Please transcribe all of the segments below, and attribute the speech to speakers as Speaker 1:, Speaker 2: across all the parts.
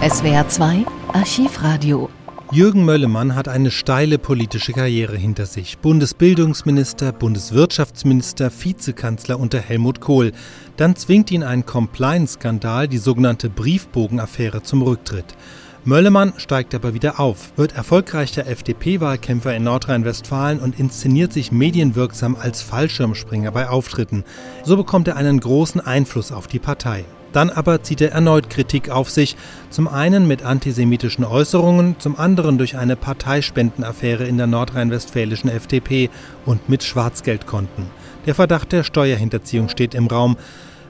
Speaker 1: SWR 2 Archivradio.
Speaker 2: Jürgen Möllemann hat eine steile politische Karriere hinter sich. Bundesbildungsminister, Bundeswirtschaftsminister, Vizekanzler unter Helmut Kohl. Dann zwingt ihn ein Compliance-Skandal, die sogenannte Briefbogenaffäre, zum Rücktritt. Möllemann steigt aber wieder auf, wird erfolgreicher FDP-Wahlkämpfer in Nordrhein-Westfalen und inszeniert sich medienwirksam als Fallschirmspringer bei Auftritten. So bekommt er einen großen Einfluss auf die Partei. Dann aber zieht er erneut Kritik auf sich, zum einen mit antisemitischen Äußerungen, zum anderen durch eine Parteispendenaffäre in der nordrhein-westfälischen FDP und mit Schwarzgeldkonten. Der Verdacht der Steuerhinterziehung steht im Raum.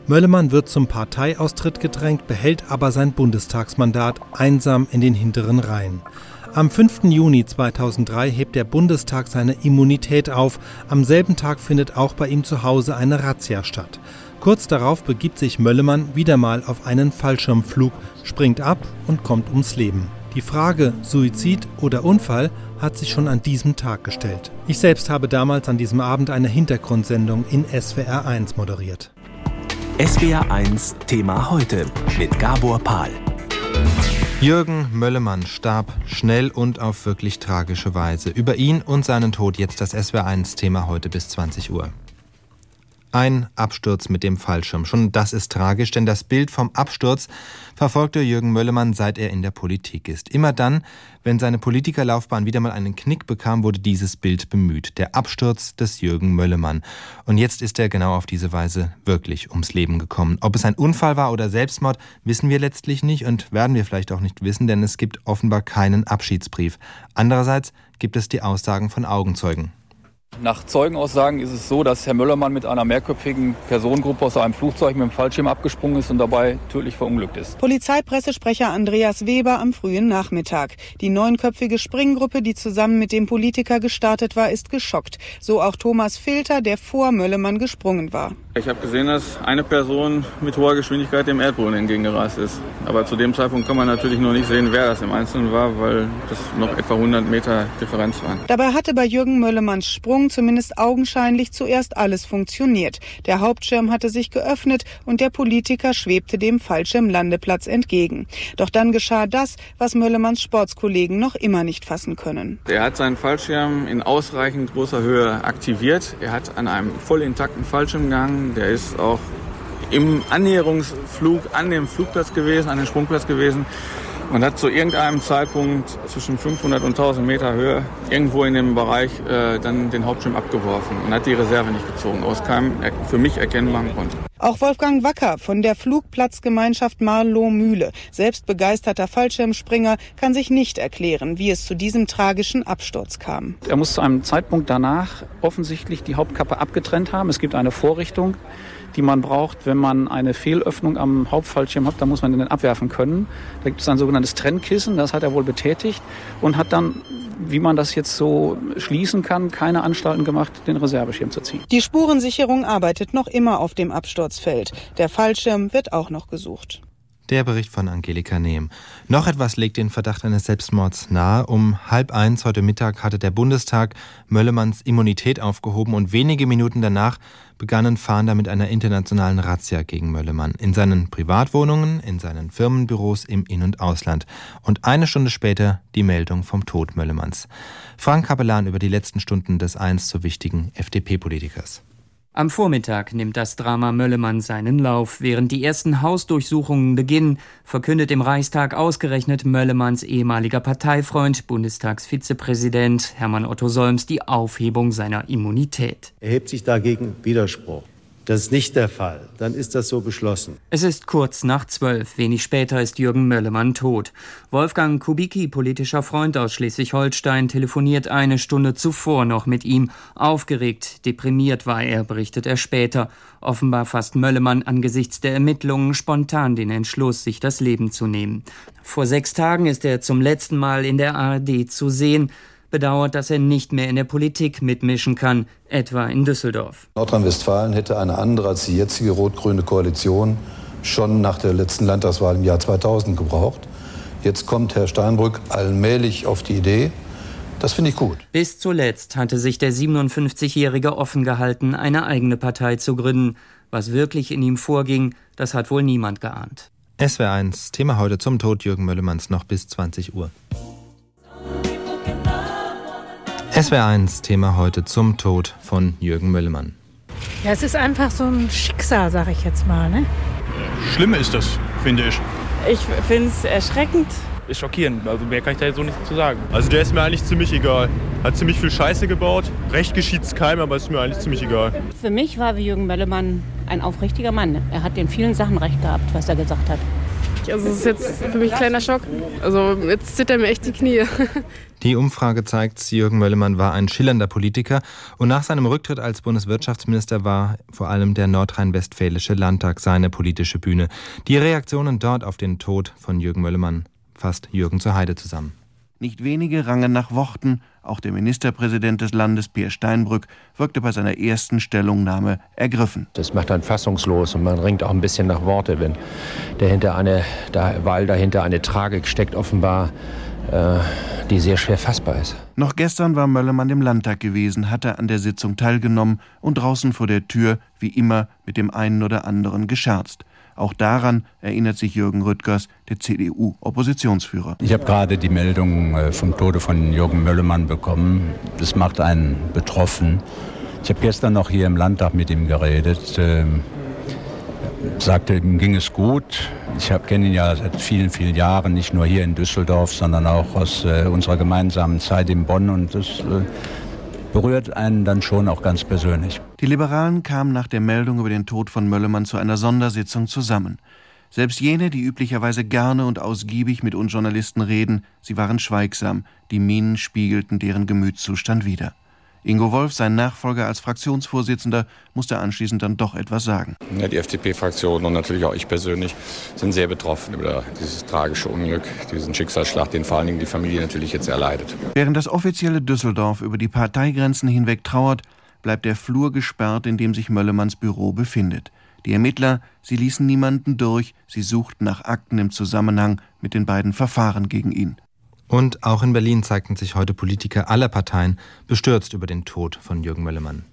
Speaker 2: Möllemann wird zum Parteiaustritt gedrängt, behält aber sein Bundestagsmandat einsam in den hinteren Reihen. Am 5. Juni 2003 hebt der Bundestag seine Immunität auf. Am selben Tag findet auch bei ihm zu Hause eine Razzia statt. Kurz darauf begibt sich Möllemann wieder mal auf einen Fallschirmflug, springt ab und kommt ums Leben. Die Frage Suizid oder Unfall hat sich schon an diesem Tag gestellt. Ich selbst habe damals an diesem Abend eine Hintergrundsendung in SWR 1 moderiert.
Speaker 3: SWR 1 Thema heute mit Gabor Pahl.
Speaker 2: Jürgen Möllemann starb schnell und auf wirklich tragische Weise. Über ihn und seinen Tod jetzt das SWR 1 Thema heute bis 20 Uhr. Ein Absturz mit dem Fallschirm. Schon das ist tragisch, denn das Bild vom Absturz verfolgte Jürgen Möllemann, seit er in der Politik ist. Immer dann, wenn seine Politikerlaufbahn wieder mal einen Knick bekam, wurde dieses Bild bemüht. Der Absturz des Jürgen Möllemann. Und jetzt ist er genau auf diese Weise wirklich ums Leben gekommen. Ob es ein Unfall war oder Selbstmord, wissen wir letztlich nicht und werden wir vielleicht auch nicht wissen, denn es gibt offenbar keinen Abschiedsbrief. Andererseits gibt es die Aussagen von Augenzeugen.
Speaker 4: Nach Zeugenaussagen ist es so, dass Herr Möllermann mit einer mehrköpfigen Personengruppe aus einem Flugzeug mit dem Fallschirm abgesprungen ist und dabei tödlich verunglückt ist.
Speaker 5: Polizeipressesprecher Andreas Weber am frühen Nachmittag. Die neunköpfige Springgruppe, die zusammen mit dem Politiker gestartet war, ist geschockt. So auch Thomas Filter, der vor Möllermann gesprungen war.
Speaker 6: Ich habe gesehen, dass eine Person mit hoher Geschwindigkeit dem Erdboden entgegengerast ist. Aber zu dem Zeitpunkt kann man natürlich noch nicht sehen, wer das im Einzelnen war, weil das noch etwa 100 Meter Differenz waren.
Speaker 5: Dabei hatte bei Jürgen Möllemanns Sprung zumindest augenscheinlich zuerst alles funktioniert. Der Hauptschirm hatte sich geöffnet und der Politiker schwebte dem Fallschirmlandeplatz entgegen. Doch dann geschah das, was Möllemanns Sportskollegen noch immer nicht fassen können.
Speaker 6: Er hat seinen Fallschirm in ausreichend großer Höhe aktiviert. Er hat an einem voll intakten Fallschirm gehangen. Der ist auch im Annäherungsflug an dem Flugplatz gewesen, an dem Sprungplatz gewesen. Man hat zu irgendeinem Zeitpunkt zwischen 500 und 1000 Meter Höhe irgendwo in dem Bereich äh, dann den Hauptschirm abgeworfen und hat die Reserve nicht gezogen, aus keinem für mich erkennbaren Grund.
Speaker 5: Auch Wolfgang Wacker von der Flugplatzgemeinschaft Marlow-Mühle, selbst begeisterter Fallschirmspringer, kann sich nicht erklären, wie es zu diesem tragischen Absturz kam.
Speaker 7: Er muss zu einem Zeitpunkt danach offensichtlich die Hauptkappe abgetrennt haben. Es gibt eine Vorrichtung, die man braucht, wenn man eine Fehlöffnung am Hauptfallschirm hat, dann muss man den abwerfen können. Da gibt es ein sogenanntes Trennkissen, das hat er wohl betätigt und hat dann wie man das jetzt so schließen kann, keine Anstalten gemacht, den Reserveschirm zu ziehen.
Speaker 5: Die Spurensicherung arbeitet noch immer auf dem Absturzfeld. Der Fallschirm wird auch noch gesucht.
Speaker 2: Der Bericht von Angelika Nehm. Noch etwas legt den Verdacht eines Selbstmords nahe. Um halb eins heute Mittag hatte der Bundestag Möllemanns Immunität aufgehoben und wenige Minuten danach begannen Fahnder mit einer internationalen Razzia gegen Möllemann. In seinen Privatwohnungen, in seinen Firmenbüros im In- und Ausland. Und eine Stunde später die Meldung vom Tod Möllemanns. Frank Kapellan über die letzten Stunden des einst so wichtigen FDP-Politikers.
Speaker 8: Am Vormittag nimmt das Drama Möllemann seinen Lauf. Während die ersten Hausdurchsuchungen beginnen, verkündet im Reichstag ausgerechnet Möllemanns ehemaliger Parteifreund, Bundestagsvizepräsident Hermann Otto Solms, die Aufhebung seiner Immunität.
Speaker 9: Er hebt sich dagegen Widerspruch. Das ist nicht der Fall. Dann ist das so beschlossen.
Speaker 8: Es ist kurz nach zwölf. Wenig später ist Jürgen Möllemann tot. Wolfgang Kubicki, politischer Freund aus Schleswig-Holstein, telefoniert eine Stunde zuvor noch mit ihm. Aufgeregt, deprimiert war er, berichtet er später. Offenbar fasst Möllemann angesichts der Ermittlungen spontan den Entschluss, sich das Leben zu nehmen. Vor sechs Tagen ist er zum letzten Mal in der ARD zu sehen bedauert, dass er nicht mehr in der Politik mitmischen kann, etwa in Düsseldorf.
Speaker 10: Nordrhein-Westfalen hätte eine andere als die jetzige rot-grüne Koalition schon nach der letzten Landtagswahl im Jahr 2000 gebraucht. Jetzt kommt Herr Steinbrück allmählich auf die Idee, das finde ich gut.
Speaker 8: Bis zuletzt hatte sich der 57-Jährige offen gehalten, eine eigene Partei zu gründen. Was wirklich in ihm vorging, das hat wohl niemand geahnt.
Speaker 11: SWR1, Thema heute zum Tod Jürgen Möllemanns noch bis 20 Uhr. SWR1, Thema heute zum Tod von Jürgen Möllemann.
Speaker 12: Ja, es ist einfach so ein Schicksal, sag ich jetzt mal. Ne?
Speaker 13: Schlimm ist das, finde ich.
Speaker 14: Ich finde es erschreckend.
Speaker 13: Ist schockierend, also mehr kann ich da jetzt so nicht zu sagen.
Speaker 5: Also der ist mir eigentlich ziemlich egal. Hat ziemlich viel Scheiße gebaut. Recht geschieht's keinem, aber ist mir eigentlich ziemlich egal.
Speaker 14: Für mich war Jürgen Möllemann ein aufrichtiger Mann. Er hat in vielen Sachen recht gehabt, was er gesagt hat.
Speaker 4: Also es ist jetzt für mich ein kleiner Schock. Also jetzt zittern mir echt die Knie.
Speaker 11: Die Umfrage zeigt, Jürgen Möllemann war ein schillernder Politiker und nach seinem Rücktritt als Bundeswirtschaftsminister war vor allem der nordrhein-westfälische Landtag seine politische Bühne. Die Reaktionen dort auf den Tod von Jürgen Möllemann fasst Jürgen zur Heide zusammen.
Speaker 15: Nicht wenige rangen nach Worten, auch der Ministerpräsident des Landes, Peer Steinbrück, wirkte bei seiner ersten Stellungnahme ergriffen.
Speaker 16: Das macht dann fassungslos und man ringt auch ein bisschen nach Worte, wenn dahinter eine, da, weil dahinter eine Tragik steckt, offenbar, äh, die sehr schwer fassbar ist.
Speaker 15: Noch gestern war Möllermann im Landtag gewesen, hatte an der Sitzung teilgenommen und draußen vor der Tür, wie immer, mit dem einen oder anderen gescherzt. Auch daran erinnert sich Jürgen Rüttgers, der CDU-Oppositionsführer.
Speaker 17: Ich habe gerade die Meldung äh, vom Tode von Jürgen Möllemann bekommen. Das macht einen betroffen. Ich habe gestern noch hier im Landtag mit ihm geredet. Ähm, sagte, ihm ging es gut. Ich kenne ihn ja seit vielen, vielen Jahren, nicht nur hier in Düsseldorf, sondern auch aus äh, unserer gemeinsamen Zeit in Bonn. Und das äh, berührt einen dann schon auch ganz persönlich.
Speaker 15: Die Liberalen kamen nach der Meldung über den Tod von Möllemann zu einer Sondersitzung zusammen. Selbst jene, die üblicherweise gerne und ausgiebig mit uns Journalisten reden, sie waren schweigsam, die Minen spiegelten deren Gemütszustand wider. Ingo Wolf, sein Nachfolger als Fraktionsvorsitzender, musste anschließend dann doch etwas sagen.
Speaker 18: Ja, die FDP-Fraktion und natürlich auch ich persönlich sind sehr betroffen über dieses tragische Unglück, diesen Schicksalsschlag, den vor allen Dingen die Familie natürlich jetzt erleidet.
Speaker 15: Während das offizielle Düsseldorf über die Parteigrenzen hinweg trauert, bleibt der Flur gesperrt, in dem sich Möllemanns Büro befindet. Die Ermittler, sie ließen niemanden durch, sie suchten nach Akten im Zusammenhang mit den beiden Verfahren gegen ihn.
Speaker 11: Und auch in Berlin zeigten sich heute Politiker aller Parteien bestürzt über den Tod von Jürgen Möllemann.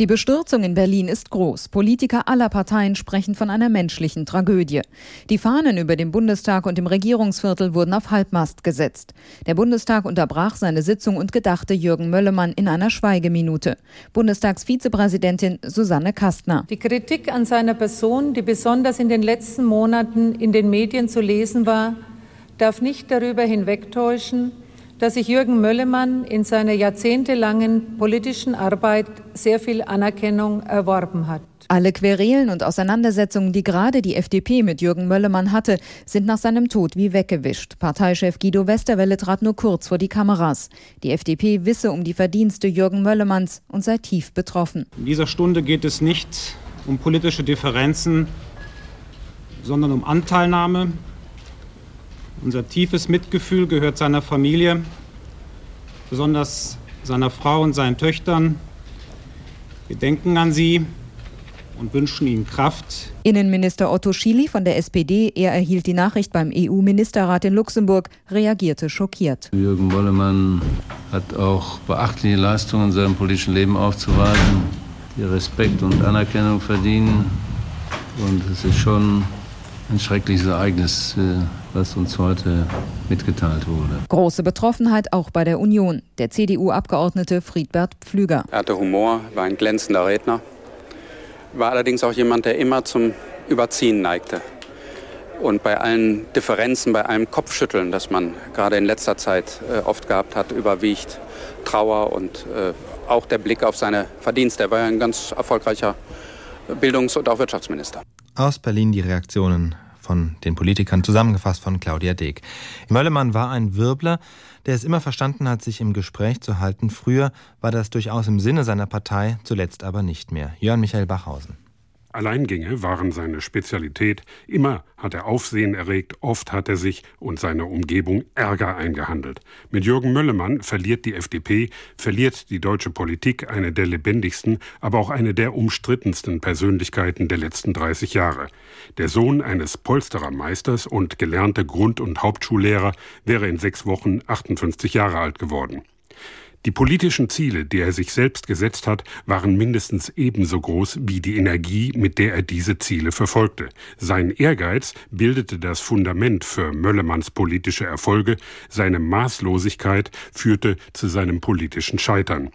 Speaker 19: Die Bestürzung in Berlin ist groß. Politiker aller Parteien sprechen von einer menschlichen Tragödie. Die Fahnen über dem Bundestag und dem Regierungsviertel wurden auf Halbmast gesetzt. Der Bundestag unterbrach seine Sitzung und gedachte Jürgen Möllemann in einer Schweigeminute. Bundestagsvizepräsidentin Susanne Kastner.
Speaker 20: Die Kritik an seiner Person, die besonders in den letzten Monaten in den Medien zu lesen war, darf nicht darüber hinwegtäuschen, dass sich Jürgen Möllemann in seiner jahrzehntelangen politischen Arbeit sehr viel Anerkennung erworben hat.
Speaker 19: Alle Querelen und Auseinandersetzungen, die gerade die FDP mit Jürgen Möllemann hatte, sind nach seinem Tod wie weggewischt. Parteichef Guido Westerwelle trat nur kurz vor die Kameras. Die FDP wisse um die Verdienste Jürgen Möllemanns und sei tief betroffen.
Speaker 21: In dieser Stunde geht es nicht um politische Differenzen, sondern um Anteilnahme, unser tiefes Mitgefühl gehört seiner Familie, besonders seiner Frau und seinen Töchtern. Wir denken an sie und wünschen ihnen Kraft.
Speaker 19: Innenminister Otto Schily von der SPD, er erhielt die Nachricht beim EU-Ministerrat in Luxemburg, reagierte schockiert.
Speaker 22: Jürgen Bollemann hat auch beachtliche Leistungen in seinem politischen Leben aufzuweisen, die Respekt und Anerkennung verdienen. Und es ist schon ein schreckliches Ereignis, äh, was uns heute mitgeteilt wurde.
Speaker 19: Große Betroffenheit auch bei der Union. Der CDU-Abgeordnete Friedbert Pflüger.
Speaker 23: Er hatte Humor, war ein glänzender Redner, war allerdings auch jemand, der immer zum Überziehen neigte. Und bei allen Differenzen, bei allem Kopfschütteln, das man gerade in letzter Zeit äh, oft gehabt hat, überwiegt Trauer und äh, auch der Blick auf seine Verdienste. Er war ja ein ganz erfolgreicher Bildungs- und auch Wirtschaftsminister.
Speaker 11: Aus Berlin die Reaktionen von den Politikern, zusammengefasst von Claudia Deek. Möllemann war ein Wirbler, der es immer verstanden hat, sich im Gespräch zu halten. Früher war das durchaus im Sinne seiner Partei, zuletzt aber nicht mehr. Jörn Michael Bachhausen.
Speaker 24: Alleingänge waren seine Spezialität. Immer hat er Aufsehen erregt, oft hat er sich und seine Umgebung Ärger eingehandelt. Mit Jürgen Möllemann verliert die FDP, verliert die deutsche Politik eine der lebendigsten, aber auch eine der umstrittensten Persönlichkeiten der letzten 30 Jahre. Der Sohn eines Polsterermeisters und gelernter Grund- und Hauptschullehrer wäre in sechs Wochen 58 Jahre alt geworden. Die politischen Ziele, die er sich selbst gesetzt hat, waren mindestens ebenso groß wie die Energie, mit der er diese Ziele verfolgte. Sein Ehrgeiz bildete das Fundament für Möllemanns politische Erfolge, seine Maßlosigkeit führte zu seinem politischen Scheitern.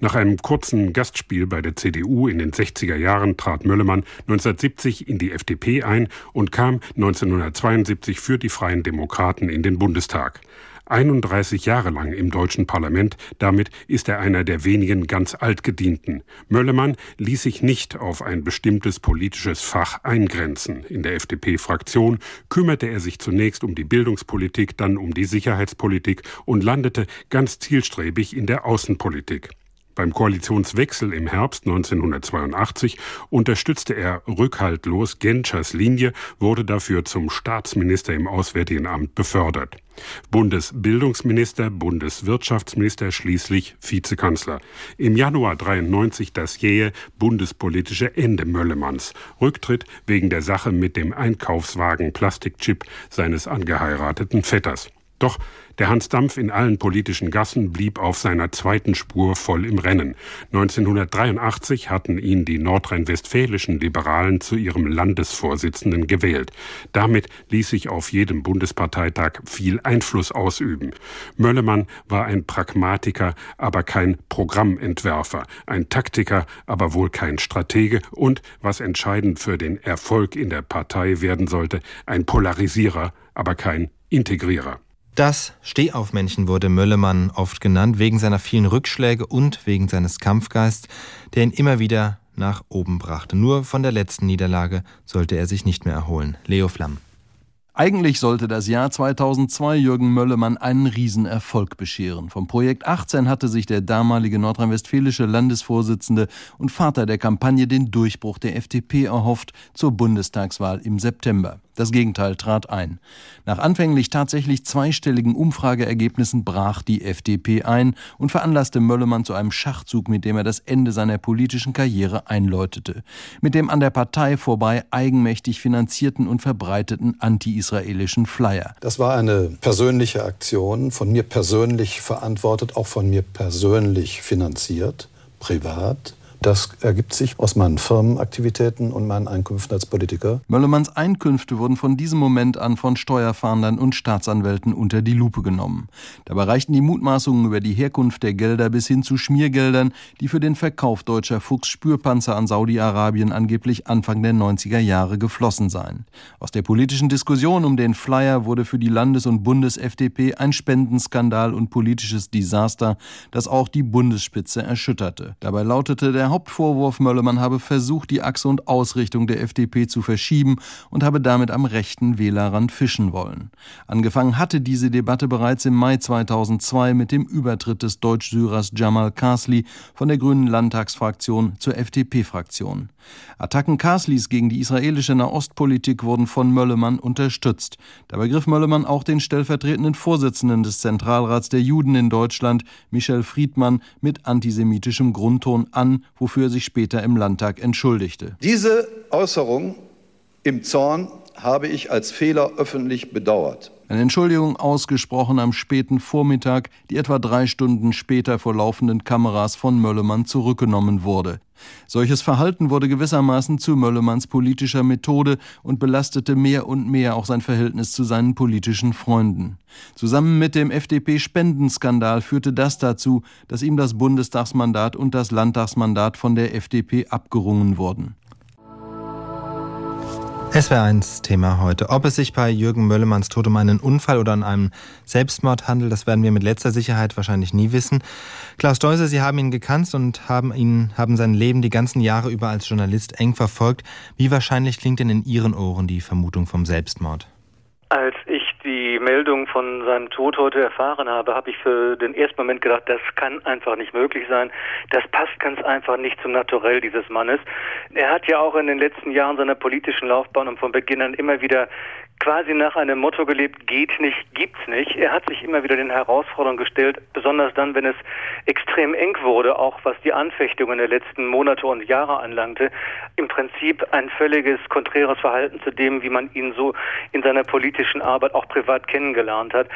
Speaker 24: Nach einem kurzen Gastspiel bei der CDU in den 60er Jahren trat Möllemann 1970 in die FDP ein und kam 1972 für die Freien Demokraten in den Bundestag. 31 Jahre lang im deutschen Parlament, damit ist er einer der wenigen ganz altgedienten. Möllemann ließ sich nicht auf ein bestimmtes politisches Fach eingrenzen. In der FDP-Fraktion kümmerte er sich zunächst um die Bildungspolitik, dann um die Sicherheitspolitik und landete ganz zielstrebig in der Außenpolitik. Beim Koalitionswechsel im Herbst 1982 unterstützte er rückhaltlos Genschers Linie, wurde dafür zum Staatsminister im Auswärtigen Amt befördert. Bundesbildungsminister, Bundeswirtschaftsminister, schließlich Vizekanzler. Im Januar 93 das jähe bundespolitische Ende Möllemanns. Rücktritt wegen der Sache mit dem Einkaufswagen Plastikchip seines angeheirateten Vetters. Doch der Hansdampf in allen politischen Gassen blieb auf seiner zweiten Spur voll im Rennen. 1983 hatten ihn die nordrhein-westfälischen Liberalen zu ihrem Landesvorsitzenden gewählt. Damit ließ sich auf jedem Bundesparteitag viel Einfluss ausüben. Möllemann war ein Pragmatiker, aber kein Programmentwerfer, ein Taktiker, aber wohl kein Stratege und, was entscheidend für den Erfolg in der Partei werden sollte, ein Polarisierer, aber kein Integrierer.
Speaker 11: Das Stehaufmännchen wurde Möllemann oft genannt, wegen seiner vielen Rückschläge und wegen seines Kampfgeists, der ihn immer wieder nach oben brachte. Nur von der letzten Niederlage sollte er sich nicht mehr erholen. Leo Flamm.
Speaker 25: Eigentlich sollte das Jahr 2002 Jürgen Möllemann einen Riesenerfolg bescheren. Vom Projekt 18 hatte sich der damalige nordrhein-westfälische Landesvorsitzende und Vater der Kampagne den Durchbruch der FDP erhofft zur Bundestagswahl im September. Das Gegenteil trat ein. Nach anfänglich tatsächlich zweistelligen Umfrageergebnissen brach die FDP ein und veranlasste Möllemann zu einem Schachzug, mit dem er das Ende seiner politischen Karriere einläutete. Mit dem an der Partei vorbei eigenmächtig finanzierten und verbreiteten anti-israelischen Flyer.
Speaker 10: Das war eine persönliche Aktion, von mir persönlich verantwortet, auch von mir persönlich finanziert, privat. Das ergibt sich aus meinen Firmenaktivitäten und meinen Einkünften als Politiker.
Speaker 25: Möllemanns Einkünfte wurden von diesem Moment an von Steuerfahndern und Staatsanwälten unter die Lupe genommen. Dabei reichten die Mutmaßungen über die Herkunft der Gelder bis hin zu Schmiergeldern, die für den Verkauf deutscher Fuchs-Spürpanzer an Saudi-Arabien angeblich Anfang der 90er Jahre geflossen seien. Aus der politischen Diskussion um den Flyer wurde für die Landes- und Bundes-FDP ein Spendenskandal und politisches Desaster, das auch die Bundesspitze erschütterte. Dabei lautete der Hauptvorwurf, Möllemann habe versucht, die Achse und Ausrichtung der FDP zu verschieben und habe damit am rechten Wählerrand fischen wollen. Angefangen hatte diese Debatte bereits im Mai 2002 mit dem Übertritt des Deutsch-Syrers Jamal Kasli von der Grünen Landtagsfraktion zur FDP-Fraktion. Attacken Kaslis gegen die israelische Nahostpolitik wurden von Möllemann unterstützt. Dabei griff Möllemann auch den stellvertretenden Vorsitzenden des Zentralrats der Juden in Deutschland, Michel Friedmann, mit antisemitischem Grundton an, wofür er sich später im Landtag entschuldigte.
Speaker 10: Diese Äußerung im Zorn habe ich als Fehler öffentlich bedauert.
Speaker 25: Eine Entschuldigung ausgesprochen am späten Vormittag, die etwa drei Stunden später vor laufenden Kameras von Möllemann zurückgenommen wurde. Solches Verhalten wurde gewissermaßen zu Möllemanns politischer Methode und belastete mehr und mehr auch sein Verhältnis zu seinen politischen Freunden. Zusammen mit dem FDP-Spendenskandal führte das dazu, dass ihm das Bundestagsmandat und das Landtagsmandat von der FDP abgerungen wurden.
Speaker 11: SWR1 Thema heute. Ob es sich bei Jürgen Möllemanns Tod um einen Unfall oder an einem Selbstmord handelt, das werden wir mit letzter Sicherheit wahrscheinlich nie wissen. Klaus Deuser, Sie haben ihn gekannt und haben ihn, haben sein Leben die ganzen Jahre über als Journalist eng verfolgt. Wie wahrscheinlich klingt denn in Ihren Ohren die Vermutung vom Selbstmord?
Speaker 26: Als ich die Meldung von seinem Tod heute erfahren habe, habe ich für den ersten Moment gedacht, das kann einfach nicht möglich sein. Das passt ganz einfach nicht zum Naturell dieses Mannes. Er hat ja auch in den letzten Jahren seiner politischen Laufbahn und von Beginn an immer wieder quasi nach einem Motto gelebt, geht nicht, gibt's nicht. Er hat sich immer wieder den Herausforderungen gestellt, besonders dann, wenn es extrem eng wurde, auch was die Anfechtungen der letzten Monate und Jahre anlangte. Im Prinzip ein völliges konträres Verhalten zu dem, wie man ihn so in seiner politischen Arbeit auch privat kennengelernt hat.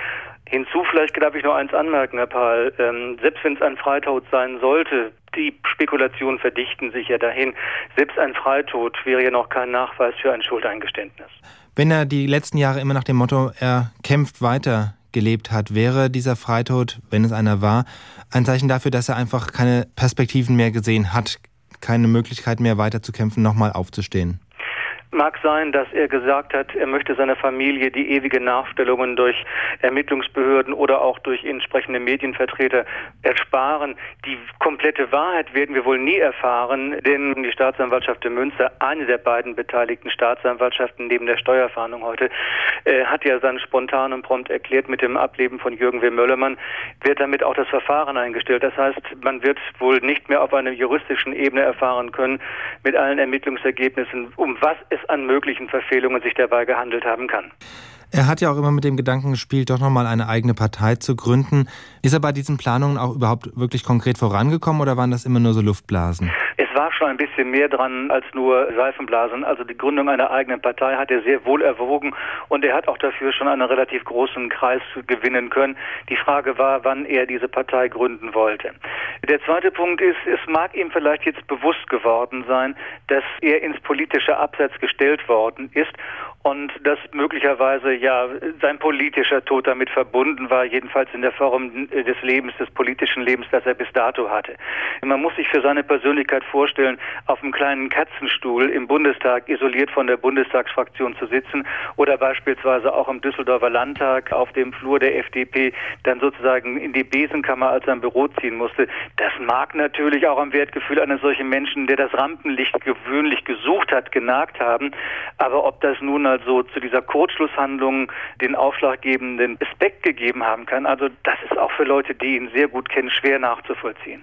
Speaker 26: Hinzu vielleicht darf ich noch eins anmerken, Herr Pahl. Ähm, selbst wenn es ein Freitod sein sollte, die Spekulationen verdichten sich ja dahin. Selbst ein Freitod wäre ja noch kein Nachweis für ein Schuldeingeständnis.
Speaker 11: Wenn er die letzten Jahre immer nach dem Motto, er kämpft weiter gelebt hat, wäre dieser Freitod, wenn es einer war, ein Zeichen dafür, dass er einfach keine Perspektiven mehr gesehen hat, keine Möglichkeit mehr weiter zu kämpfen, nochmal aufzustehen.
Speaker 26: Mag sein, dass er gesagt hat, er möchte seiner Familie die ewige Nachstellungen durch Ermittlungsbehörden oder auch durch entsprechende Medienvertreter ersparen. Die komplette Wahrheit werden wir wohl nie erfahren, denn die Staatsanwaltschaft in Münster, eine der beiden beteiligten Staatsanwaltschaften neben der Steuerfahndung heute, äh, hat ja dann spontan und prompt erklärt, mit dem Ableben von Jürgen W. Möllermann wird damit auch das Verfahren eingestellt. Das heißt, man wird wohl nicht mehr auf einer juristischen Ebene erfahren können mit allen Ermittlungsergebnissen, um was es es an möglichen Verfehlungen sich dabei gehandelt haben kann.
Speaker 11: Er hat ja auch immer mit dem Gedanken gespielt, doch nochmal eine eigene Partei zu gründen. Ist er bei diesen Planungen auch überhaupt wirklich konkret vorangekommen oder waren das immer nur so Luftblasen?
Speaker 26: Es war schon ein bisschen mehr dran als nur Seifenblasen. Also die Gründung einer eigenen Partei hat er sehr wohl erwogen und er hat auch dafür schon einen relativ großen Kreis gewinnen können. Die Frage war, wann er diese Partei gründen wollte. Der zweite Punkt ist, es mag ihm vielleicht jetzt bewusst geworden sein, dass er ins politische Abseits gestellt worden ist und dass möglicherweise ja sein politischer Tod damit verbunden war, jedenfalls in der Form des Lebens, des politischen Lebens, das er bis dato hatte. Man muss sich für seine Persönlichkeit vorstellen, auf einem kleinen Katzenstuhl im Bundestag isoliert von der Bundestagsfraktion zu sitzen oder beispielsweise auch im Düsseldorfer Landtag auf dem Flur der FDP dann sozusagen in die Besenkammer als sein Büro ziehen musste. Das mag natürlich auch am Wertgefühl eines solchen Menschen, der das Rampenlicht gewöhnlich gesucht hat, genagt haben. Aber ob das nun also zu dieser Kurzschlusshandlung den aufschlaggebenden Aspekt gegeben haben kann. Also das ist auch für Leute, die ihn sehr gut kennen, schwer nachzuvollziehen.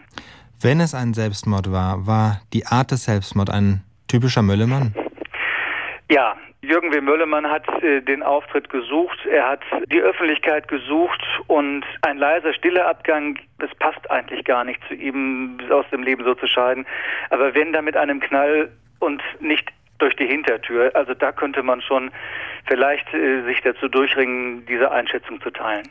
Speaker 11: Wenn es ein Selbstmord war, war die Art des Selbstmords ein typischer Möllemann?
Speaker 26: Ja, Jürgen W. Möllemann hat äh, den Auftritt gesucht, er hat die Öffentlichkeit gesucht und ein leiser, stiller Abgang, das passt eigentlich gar nicht zu ihm, aus dem Leben so zu scheiden. Aber wenn da mit einem Knall und nicht durch die Hintertür. Also da könnte man schon vielleicht äh, sich dazu durchringen, diese Einschätzung zu teilen.